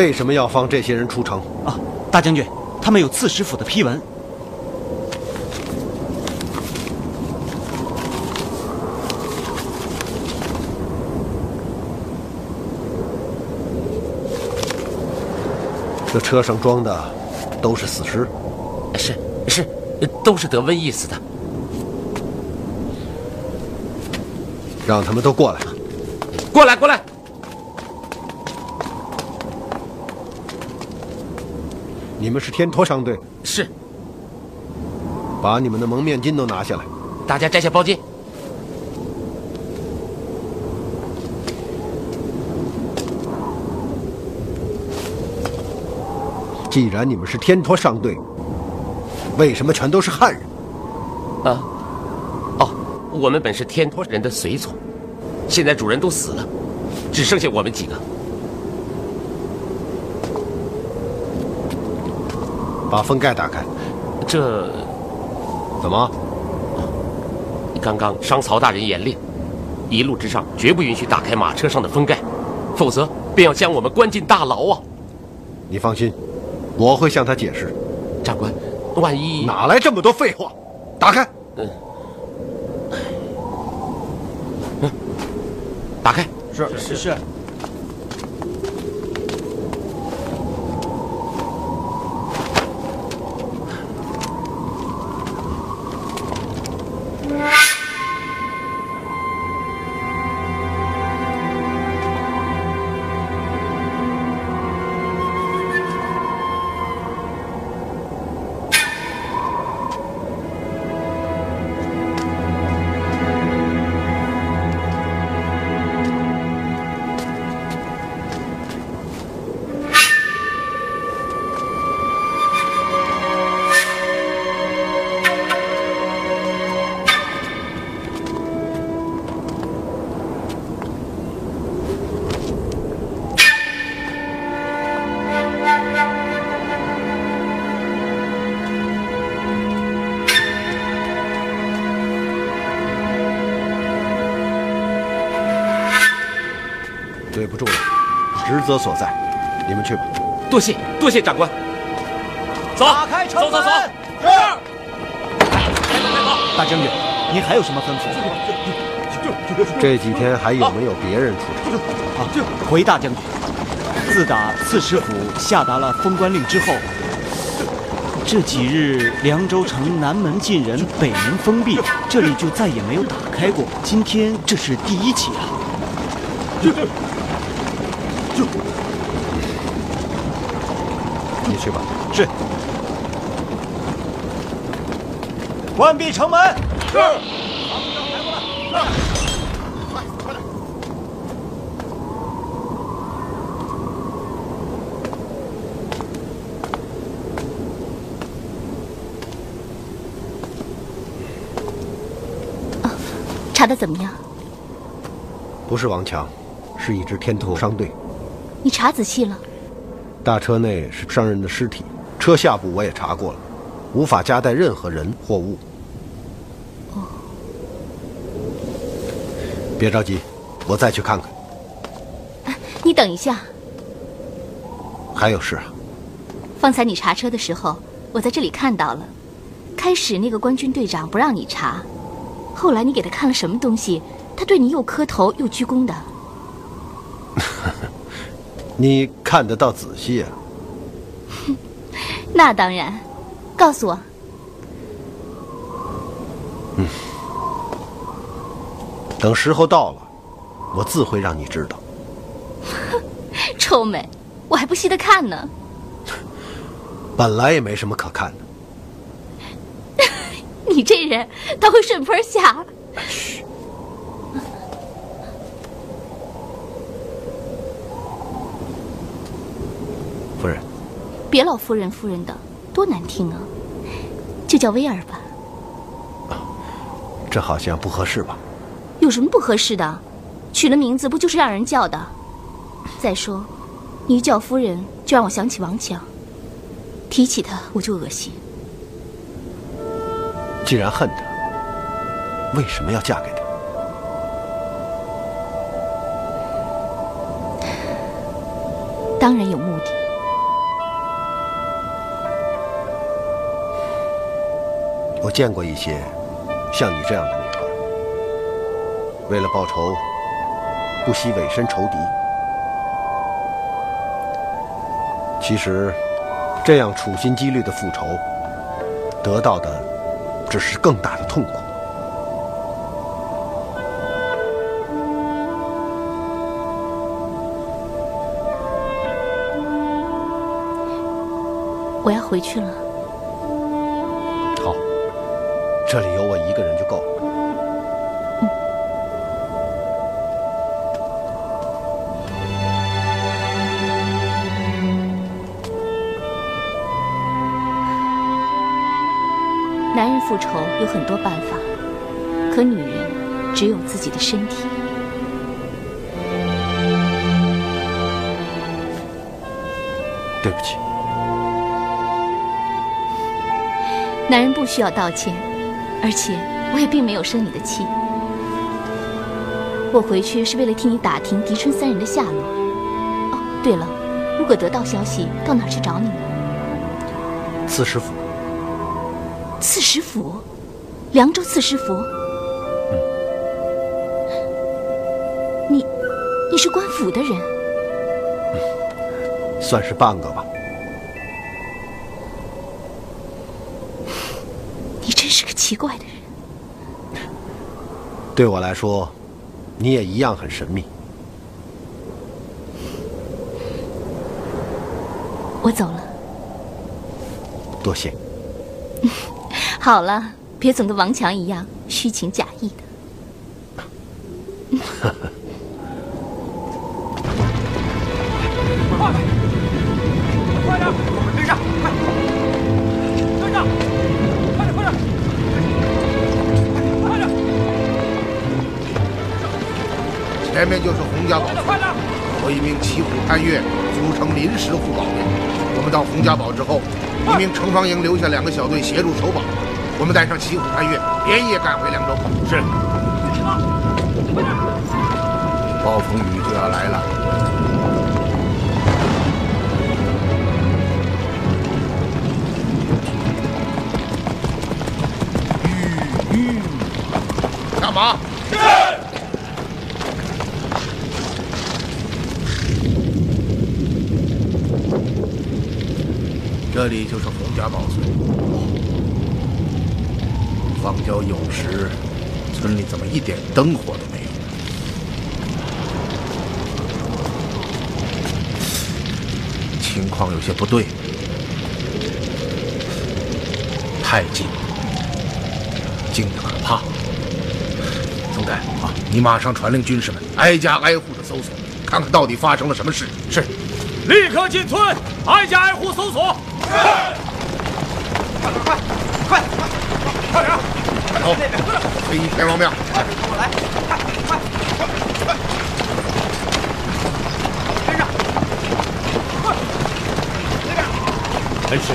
为什么要放这些人出城？啊，大将军，他们有刺史府的批文。这车上装的都是死尸，是是，都是得瘟疫死的。让他们都过来。过来，过来！你们是天托商队，是，把你们的蒙面巾都拿下来。大家摘下包巾。既然你们是天托商队，为什么全都是汉人？啊，哦，我们本是天托人的随从，现在主人都死了，只剩下我们几个。把封盖打开。这怎么？刚刚商曹大人严令，一路之上绝不允许打开马车上的封盖，否则便要将我们关进大牢啊！你放心，我会向他解释。长官，万一哪来这么多废话？打开！嗯打开，是是是。对职责所在，你们去吧。多谢多谢长官。走，打开城走走走门，是。大将军，您还有什么吩咐？这几天还有没有别人出城？啊，回大将军。自打刺史府下达了封官令之后，这几日凉州城南门进人，北门封闭，这里就再也没有打开过。今天这是第一起啊！你去吧。是。关闭城门。是查的怎么样？不是王强，是一支天头商队。你查仔细了？大车内是商人的尸体，车下部我也查过了，无法夹带任何人或物。哦，别着急，我再去看看。你等一下。还有事啊？方才你查车的时候，我在这里看到了。开始那个官军队长不让你查，后来你给他看了什么东西，他对你又磕头又鞠躬的。你看得到仔细呀？那当然，告诉我。嗯，等时候到了，我自会让你知道。臭美，我还不稀得看呢。本来也没什么可看的。你这人他会顺坡下。嘘。夫人，别老夫人夫人的，多难听啊！就叫威尔吧。这好像不合适吧？有什么不合适的？取了名字不就是让人叫的？再说，你一叫夫人，就让我想起王强，提起他我就恶心。既然恨他，为什么要嫁给他？当然有目的。我见过一些像你这样的女孩，为了报仇，不惜委身仇敌。其实，这样处心积虑的复仇，得到的只是更大的痛苦。我要回去了。这里有我一个人就够了。男人复仇有很多办法，可女人只有自己的身体。对不起。男人不需要道歉，而且我也并没有生你的气。我回去是为了替你打听狄春三人的下落。哦，对了，如果得到消息，到哪儿去找你呢？刺史府。刺史府，凉州刺史府。嗯。你，你是官府的人。嗯，算是半个吧。奇怪的人。对我来说，你也一样很神秘。我走了。多谢。好了，别总跟王强一样虚情假意的。时护保队。我们到洪家堡之后，一名城防营留下两个小队协助守保。我们带上骑虎探月，连夜赶回凉州。是。暴风雨就要来了。吁吁，下马。是。这里就是洪家堡村。荒郊有时，村里怎么一点灯火都没有？情况有些不对，太近，近的可怕。总代啊，你马上传令军士们，挨家挨户的搜索，看看到底发生了什么事。是。立刻进村，挨家挨户搜索。快快快快快点！快走，黑衣天王庙。我来，快快快！跟上！快！那边。恩师，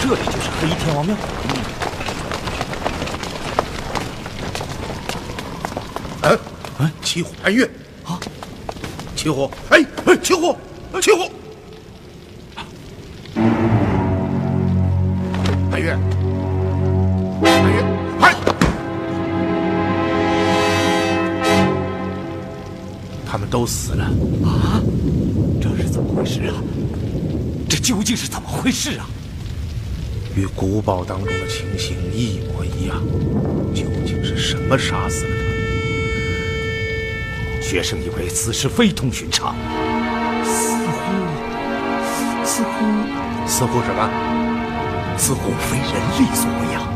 这里就是黑衣天王庙。嗯。嗯，骑虎攀月。啊！骑虎！哎哎，骑虎！骑虎！竟是怎么回事啊？与古堡当中的情形一模一样。究竟是什么杀死了他？学生以为此事非同寻常。似乎，似乎似乎什么？似乎非人力所为啊！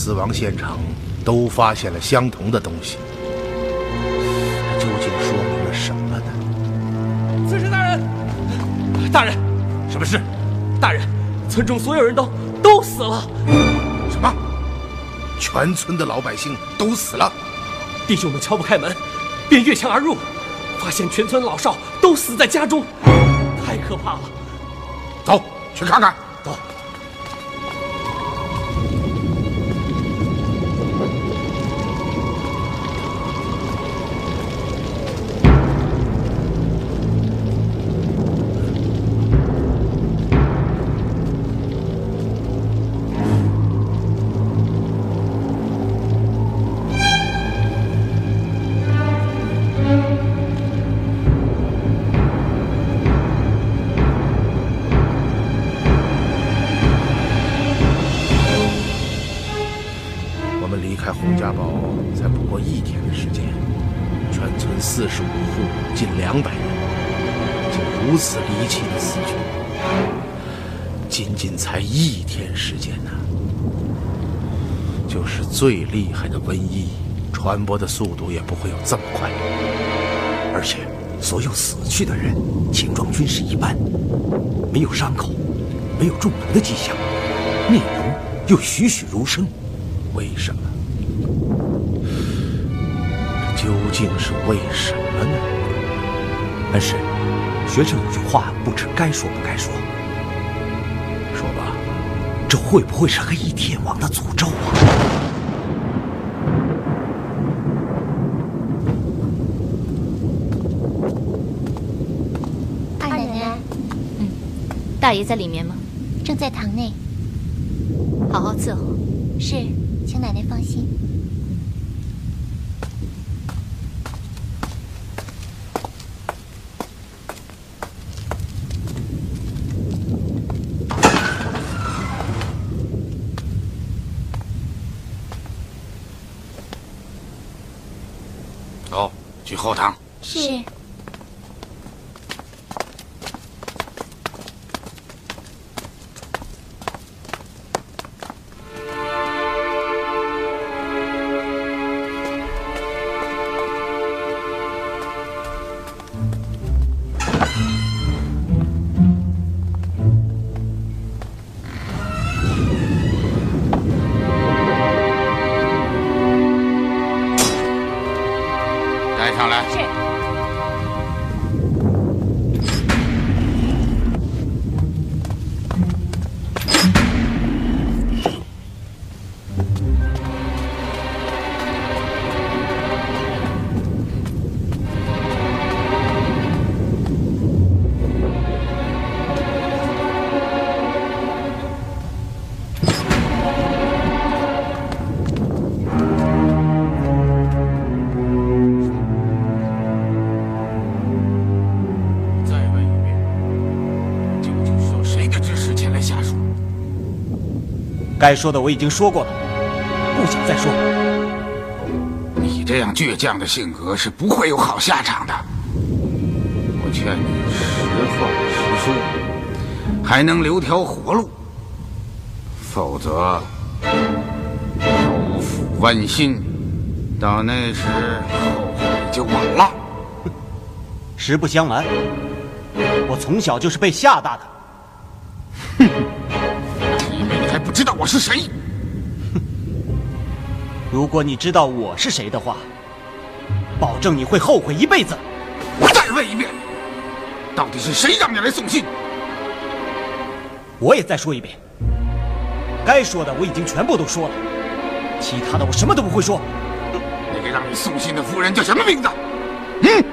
死亡现场，都发现了相同的东西。究竟说明了什么呢？刺史大人，大人，什么事？大人，村中所有人都都死了。什么？全村的老百姓都死了？弟兄们敲不开门，便越墙而入。发现全村老少都死在家中，太可怕了！走去看看。最厉害的瘟疫，传播的速度也不会有这么快。而且，所有死去的人情状均是一般，没有伤口，没有中毒的迹象，面容又栩栩如生。为什么？究竟是为什么呢？恩师，学生有句话不知该说不该说。说吧，这会不会是黑衣天王的诅咒啊？大爷在里面吗？正在堂内，好好伺候。是，请奶奶放心。走，去后堂。该说的我已经说过了，不想再说。你这样倔强的性格是不会有好下场的。我劝你实话实说，还能留条活路，否则口腹剜心，到那时后悔就晚了。实不相瞒，我从小就是被吓大的。因为你还不知道我是谁。哼 如果你知道我是谁的话，保证你会后悔一辈子。我再问一遍，到底是谁让你来送信？我也再说一遍，该说的我已经全部都说了，其他的我什么都不会说。那个让你送信的夫人叫什么名字？嗯，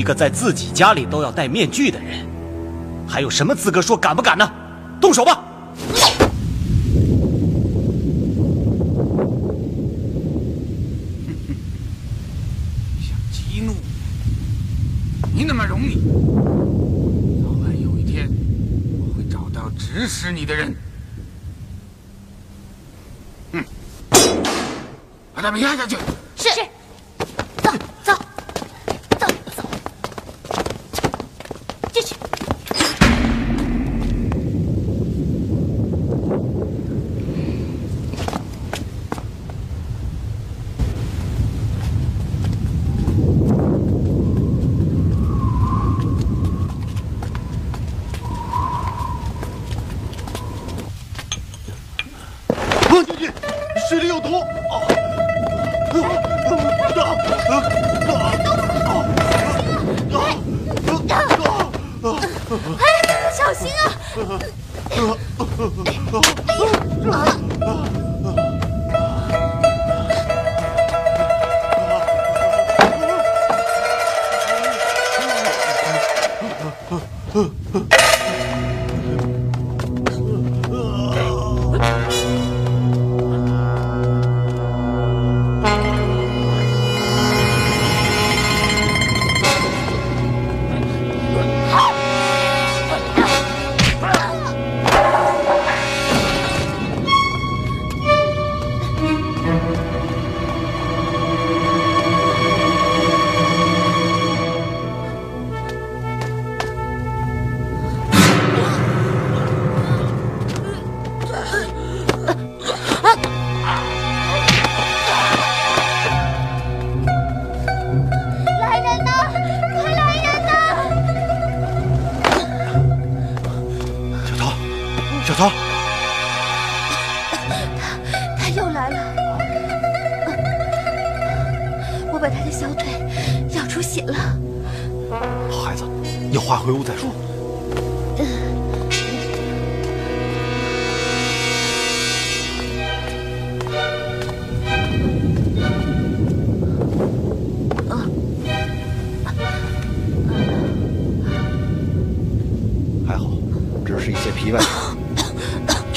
一个在自己家里都要戴面具的人，还有什么资格说敢不敢呢？动手吧！想激怒你那么容易？早晚有一天，我会找到指使你的人。哼，把他们压下去。是。走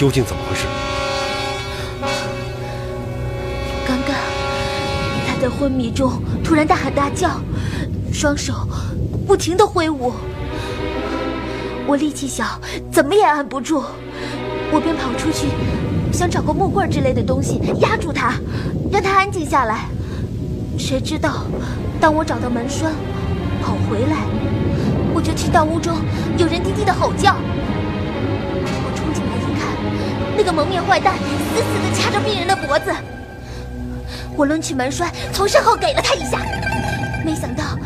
究竟怎么回事？刚刚他在昏迷中突然大喊大叫，双手不停的挥舞。我力气小，怎么也按不住，我便跑出去，想找个木棍之类的东西压住他，让他安静下来。谁知道，当我找到门栓，跑回来，我就听到屋中有人低低的吼叫。我冲进来一看，那个蒙面坏蛋死死地掐着病人的脖子。我抡起门栓，从身后给了他一下，没想到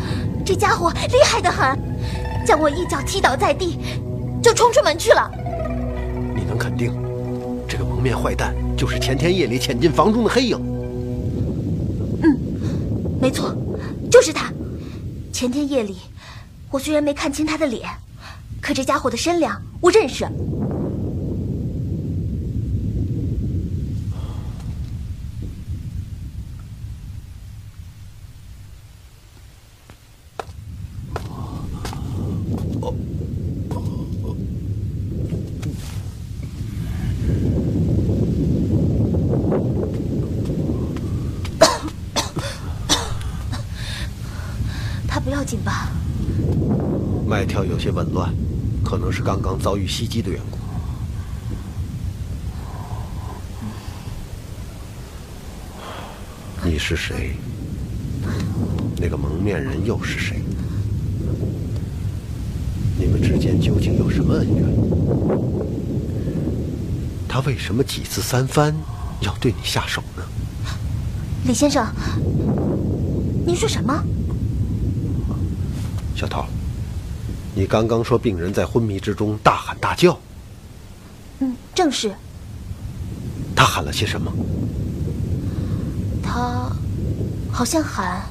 这家伙厉害得很，将我一脚踢倒在地，就冲出门去了。你能肯定，这个蒙面坏蛋就是前天夜里潜进房中的黑影？嗯，没错，就是他。前天夜里，我虽然没看清他的脸，可这家伙的身量我认识。他不要紧吧？脉跳有些紊乱，可能是刚刚遭遇袭击的缘故。你是谁？那个蒙面人又是谁？你们之间究竟有什么恩怨？他为什么几次三番要对你下手呢？李先生，您说什么？小桃，你刚刚说病人在昏迷之中大喊大叫，嗯，正是。他喊了些什么？他好像喊：“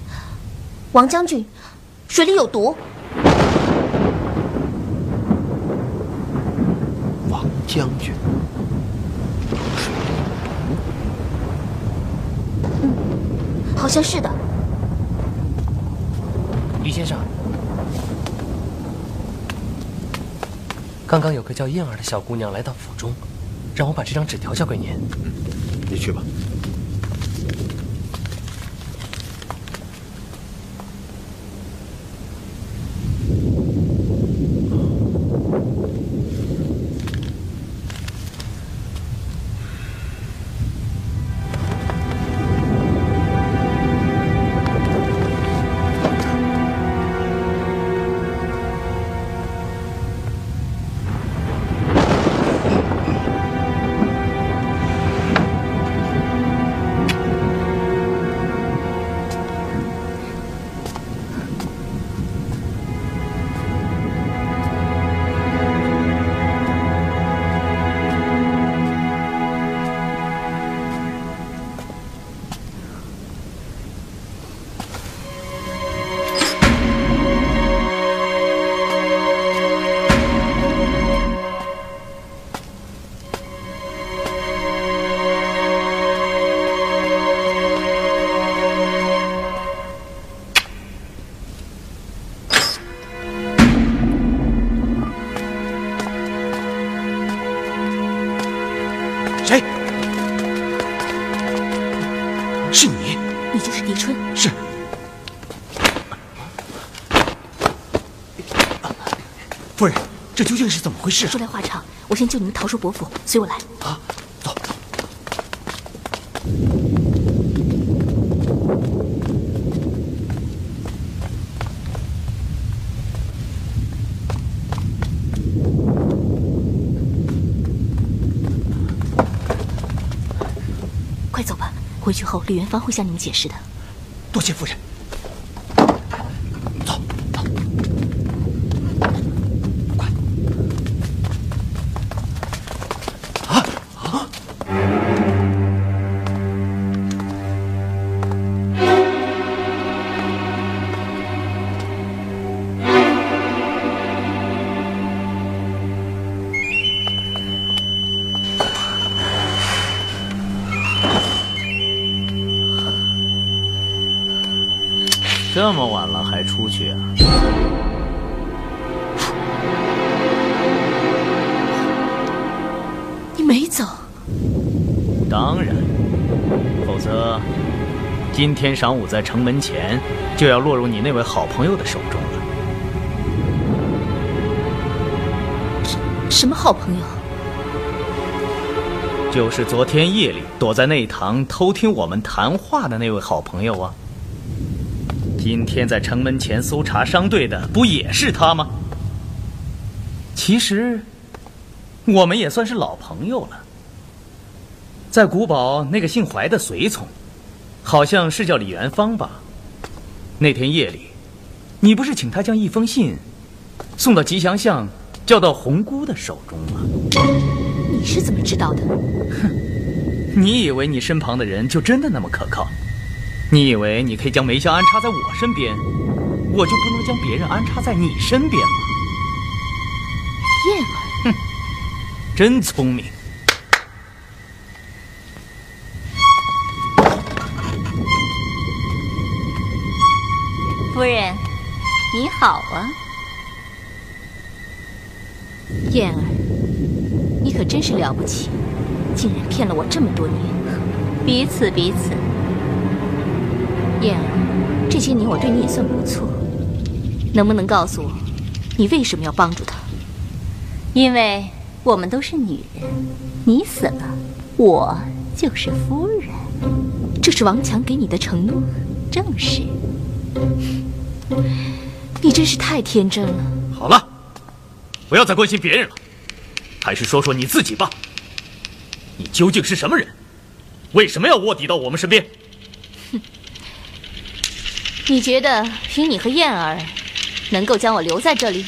王将军，水里有毒。”王将军，水里有毒嗯，好像是的。李先生，刚刚有个叫燕儿的小姑娘来到府中，让我把这张纸条交给您。你去吧。事？说来话长，我先救你们逃出伯府，随我来。啊，走。快走吧，回去后李元芳会向你们解释的。多谢夫人。这么晚了还出去啊？你没走？当然，否则今天晌午在城门前就要落入你那位好朋友的手中了。什么好朋友？就是昨天夜里躲在内堂偷听我们谈话的那位好朋友啊。今天在城门前搜查商队的不也是他吗？其实，我们也算是老朋友了。在古堡那个姓怀的随从，好像是叫李元芳吧？那天夜里，你不是请他将一封信送到吉祥巷，交到红姑的手中吗？你是怎么知道的？哼你以为你身旁的人就真的那么可靠？你以为你可以将梅香安插在我身边，我就不能将别人安插在你身边吗？燕儿，哼，真聪明。夫人，你好啊，燕儿，你可真是了不起，竟然骗了我这么多年。彼此彼此。燕儿，这些年我对你也算不错，能不能告诉我，你为什么要帮助他？因为我们都是女人，你死了，我就是夫人。这是王强给你的承诺？正是。你真是太天真了。好了，不要再关心别人了，还是说说你自己吧。你究竟是什么人？为什么要卧底到我们身边？哼！你觉得凭你和燕儿，能够将我留在这里？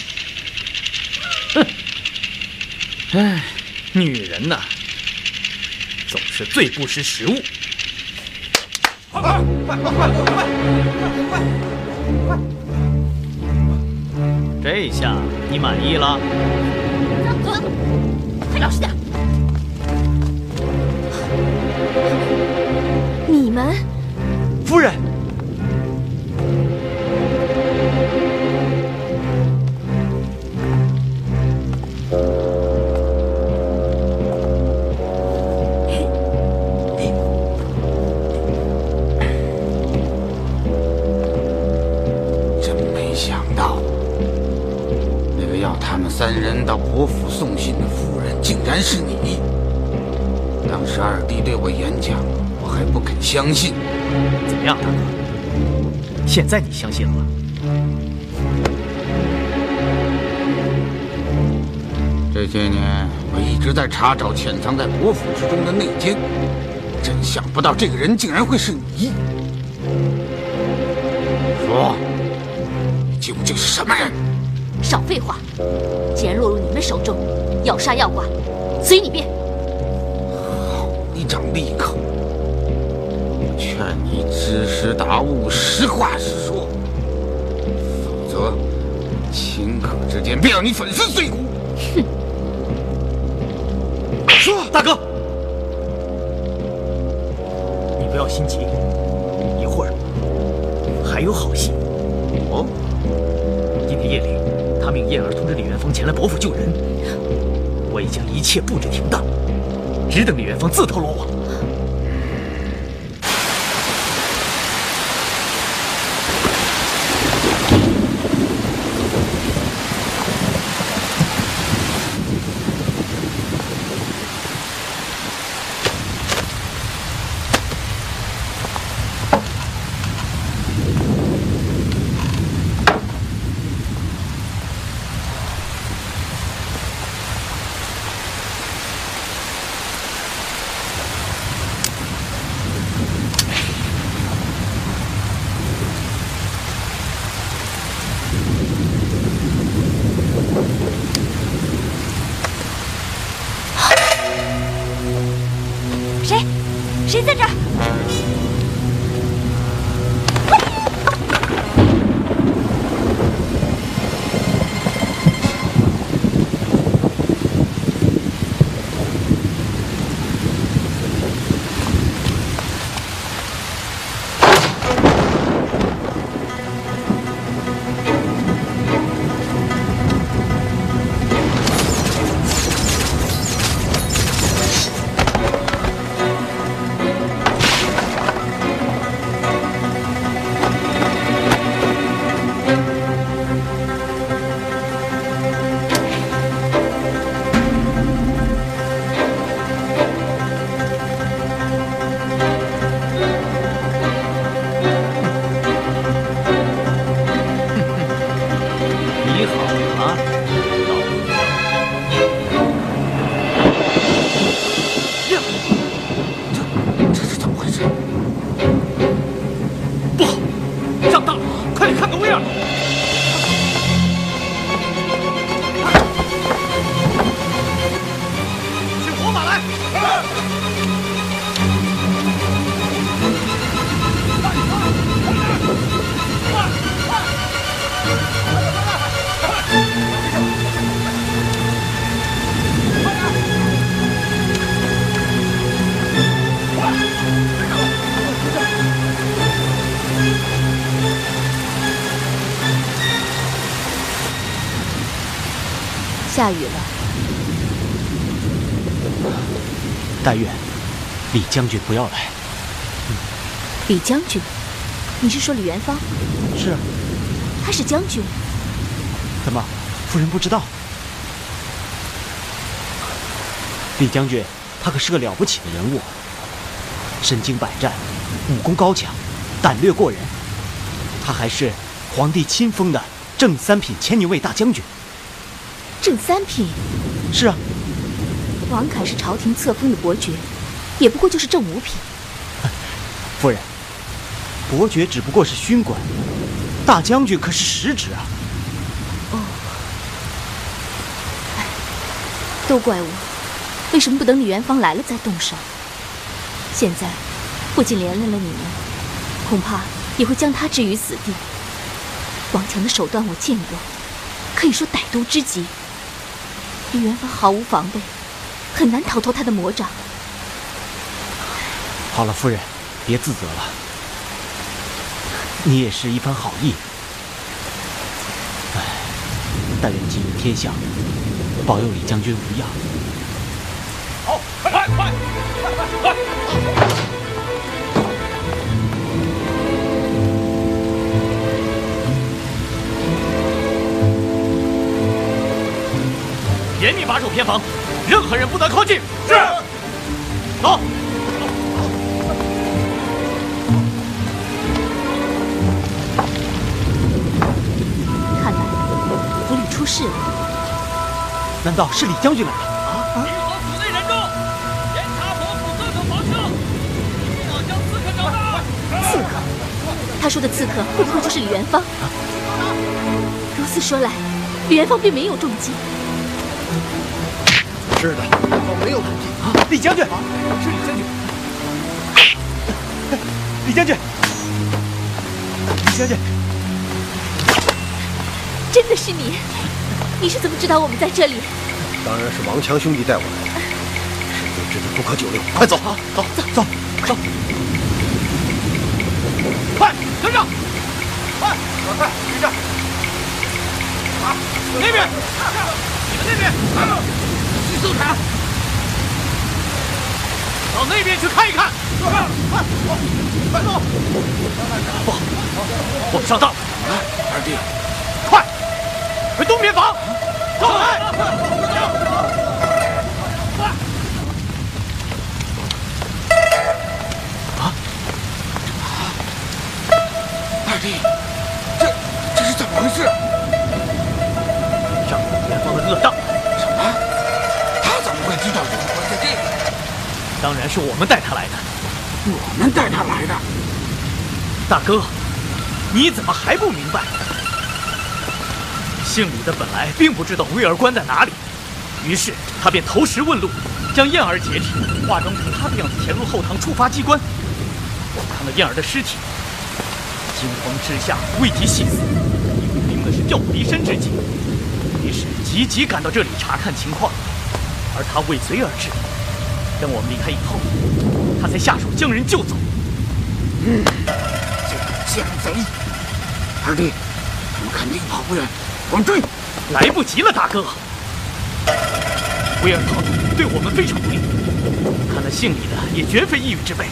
哼！唉，女人呐，总是最不识时务。快快快快快快快！这下你满意了？走，快老实点！你们，夫人，送信的夫人，竟然是你。当时二弟对我演讲，我还不肯相信。怎么样，大哥？现在你相信了吗？这些年，我一直在查找潜藏在国府之中的内奸，真想不到这个人竟然会是你。说，你究竟是什么人？少废话！手中，要杀要剐，随你便。好一张利口！我劝你知时达悟，实话实说，否则顷刻之间便让你粉身碎骨。哼！说，大哥，你不要心急，一会儿还有好戏。他命燕儿通知李元芳前来伯府救人，我已将一切布置停当，只等李元芳自投罗网。下雨了。但愿李将军不要来。李将军，你是说李元芳？是啊，他是将军。怎么，夫人不知道？李将军，他可是个了不起的人物，身经百战，武功高强，胆略过人。他还是皇帝亲封的正三品千牛卫大将军。正三品？是啊。王凯是朝廷册封的伯爵，也不过就是正五品。夫人，伯爵只不过是勋官，大将军可是实职啊。哦，哎，都怪我，为什么不等李元芳来了再动手？现在不仅连累了你们，恐怕也会将他置于死地。王强的手段我见过，可以说歹毒之极。李元芳毫无防备。很难逃脱他的魔掌。好了，夫人，别自责了。你也是一番好意。唉，但愿今日天下，保佑李将军无恙。严密把守偏房。任何人不得靠近。是。走。看来府里出事了。难道是李将军来了？啊！集合府内人众，严查伯府各个房舍，一定要将刺客找到。刺客？他说的刺客会不会就是李元芳？如此说来，李元芳并没有中计。是的，我没有中计啊！李将军，是李将军，李将军，李将军，真的是你？你是怎么知道我们在这里？当然是王强兄弟带我来的。事不至不可久留，快走！走走走走！快跟上！快快快跟上！啊，那边，你们那边。搜查，到那边去看一看。快，快，快走！不好，我们上当了。二弟，快，回东边房。走来。快！啊！二弟，这这是怎么回事？上元芳的恶当。当然是我们带他来的。我们带他来的，大哥，你怎么还不明白？姓李的本来并不知道威尔关在哪里，于是他便投石问路，将燕儿解体，化妆成他的样子潜入后堂触发机关。我看了燕儿的尸体，惊慌之下未及细思，以为兵的是调虎离山之计，于是急急赶到这里查看情况。而他尾随而至，等我们离开以后，他才下手将人救走。嗯，这个奸贼！二弟，我们肯定跑不远，我们追！来不及了，大哥。威尔逃走对我们非常不利，看那姓李的也绝非一羽之辈，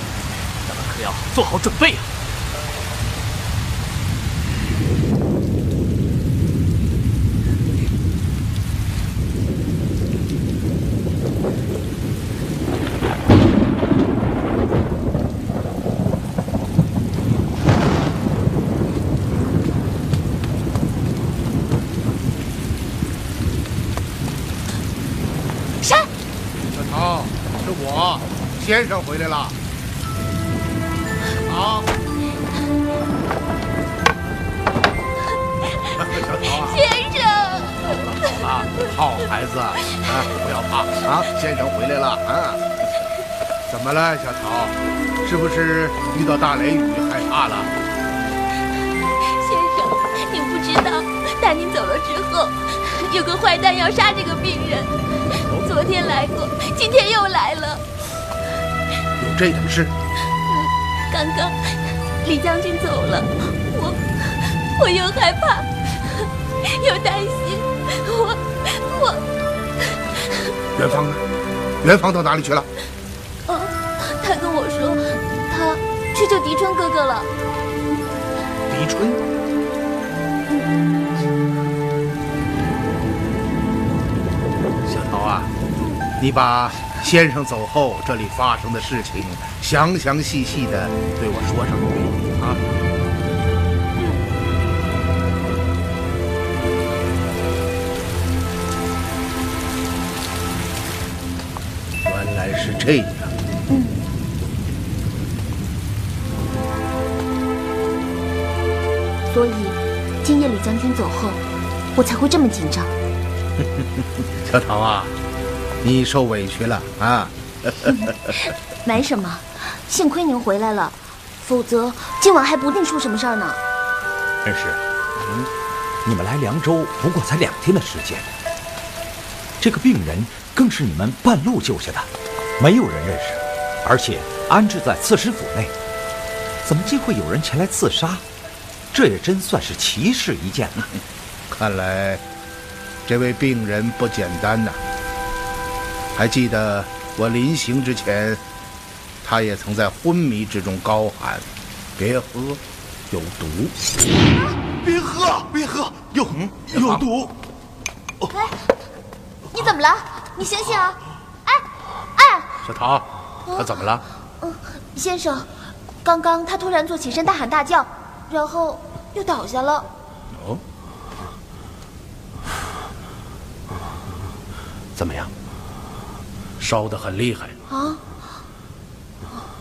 咱们可要做好准备啊！先生回来了，好，小桃啊，先生，好了好了，好孩子啊，不要怕。啊，先生回来了。啊，怎么了，小桃？是不是遇到大雷雨害怕了？先生，您不知道，大您走了之后，有个坏蛋要杀这个病人，昨天来过，今天又来了。这等事，刚刚李将军走了，我我又害怕又担心，我我元芳呢？元芳到哪里去了？哦，他跟我说，他去救狄春哥哥了。狄春，小桃啊，你把先生走后这里发生的事情详详细细的对我说上一遍啊。原来是这样。所以，今夜李将军走后，我才会这么紧张。小唐啊，你受委屈了啊！没什么，幸亏您回来了，否则今晚还不定出什么事儿呢。恩师，嗯，你们来凉州不过才两天的时间，这个病人更是你们半路救下的，没有人认识，而且安置在刺史府内，怎么竟会有人前来刺杀？这也真算是奇事一件了。看来，这位病人不简单呐。还记得我临行之前，他也曾在昏迷之中高喊：“别喝，有毒！”别喝，别喝，有有毒！哎，你怎么了？你醒醒啊！哎哎，小桃，他怎么了？嗯，先生，刚刚他突然坐起身，大喊大叫，然后又倒下了。哦，怎么样？烧得很厉害。啊，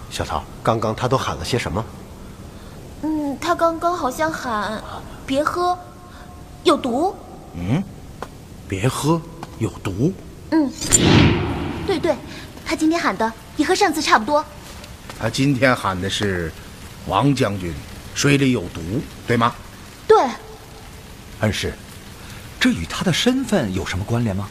小桃，刚刚他都喊了些什么？嗯，他刚刚好像喊“别喝，有毒嗯，别喝，有毒。”。嗯，对对，他今天喊的也和上次差不多。他今天喊的是“王将军水里有毒”，对吗？对，恩师，这与他的身份有什么关联吗？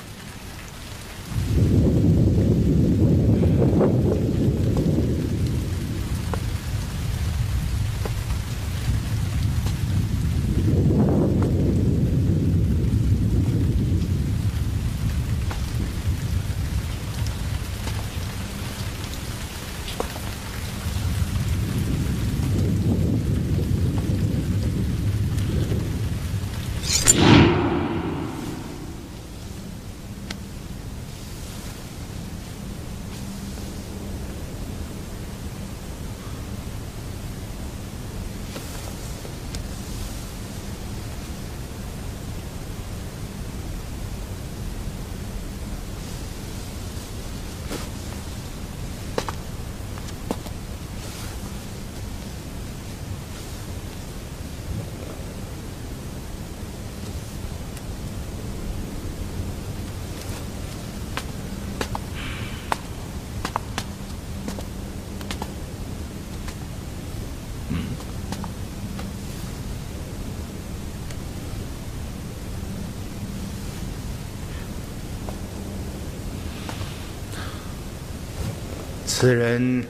此人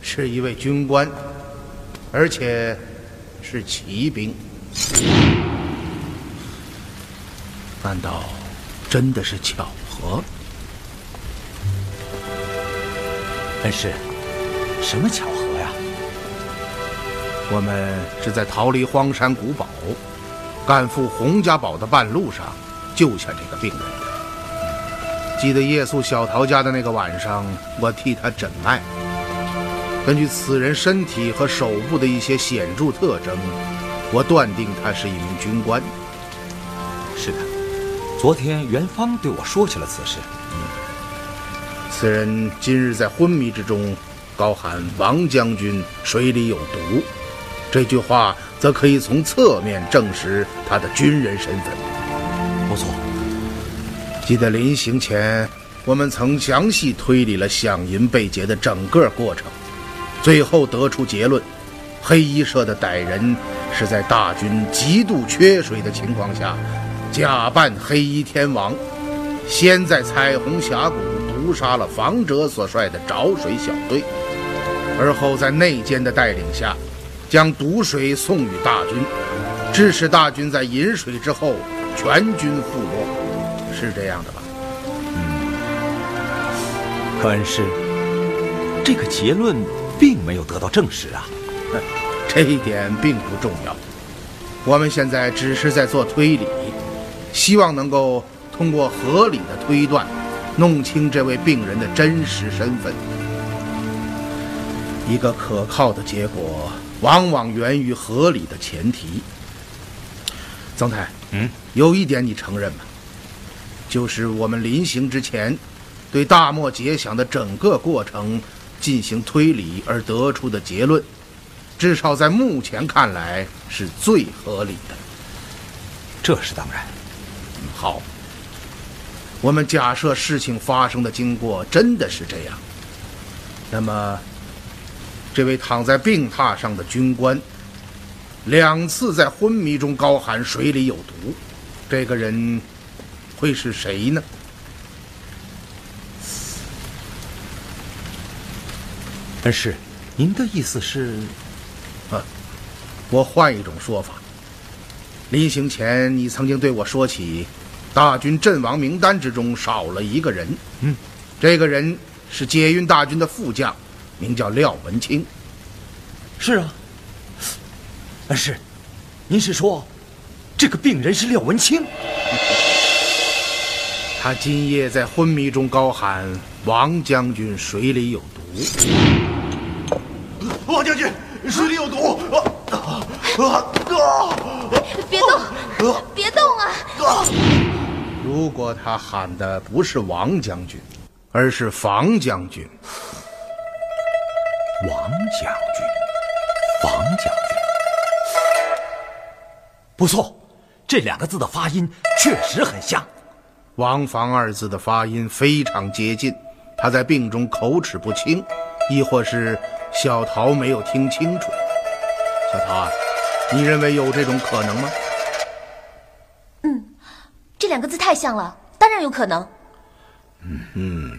是一位军官，而且是骑兵。难道真的是巧合？恩师，什么巧合呀？我们是在逃离荒山古堡、赶赴洪家堡的半路上救下这个病人的。记得夜宿小桃家的那个晚上，我替他诊脉。根据此人身体和手部的一些显著特征，我断定他是一名军官。是的，昨天元芳对我说起了此事。此人今日在昏迷之中，高喊“王将军水里有毒”，这句话则可以从侧面证实他的军人身份。记得临行前，我们曾详细推理了响银被劫的整个过程，最后得出结论：黑衣社的歹人是在大军极度缺水的情况下，假扮黑衣天王，先在彩虹峡谷毒杀了房哲所率的找水小队，而后在内奸的带领下，将毒水送与大军，致使大军在饮水之后全军覆没。是这样的吧？嗯可恩师，这个结论并没有得到证实啊。这一点并不重要，我们现在只是在做推理，希望能够通过合理的推断，弄清这位病人的真实身份。一个可靠的结果，往往源于合理的前提。曾太，嗯，有一点你承认吗？就是我们临行之前，对大漠劫想的整个过程进行推理而得出的结论，至少在目前看来是最合理的。这是当然。好，我们假设事情发生的经过真的是这样，那么，这位躺在病榻上的军官，两次在昏迷中高喊“水里有毒”，这个人会是谁呢？恩师，您的意思是？啊，我换一种说法。临行前，你曾经对我说起，大军阵亡名单之中少了一个人。嗯，这个人是解运大军的副将，名叫廖文清。是啊，恩师，您是说，这个病人是廖文清？他今夜在昏迷中高喊：“王将军，水里有毒！”王将军，水里有毒！啊啊啊别动，别动啊！如果他喊的不是王将军，而是房将军，王将军，房将军，不错，这两个字的发音确实很像。王房二字的发音非常接近，他在病中口齿不清，亦或是小桃没有听清楚。小桃啊，你认为有这种可能吗？嗯，这两个字太像了，当然有可能。嗯嗯，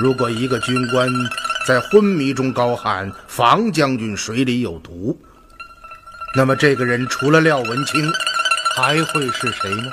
如果一个军官在昏迷中高喊“房将军水里有毒”，那么这个人除了廖文清，还会是谁呢？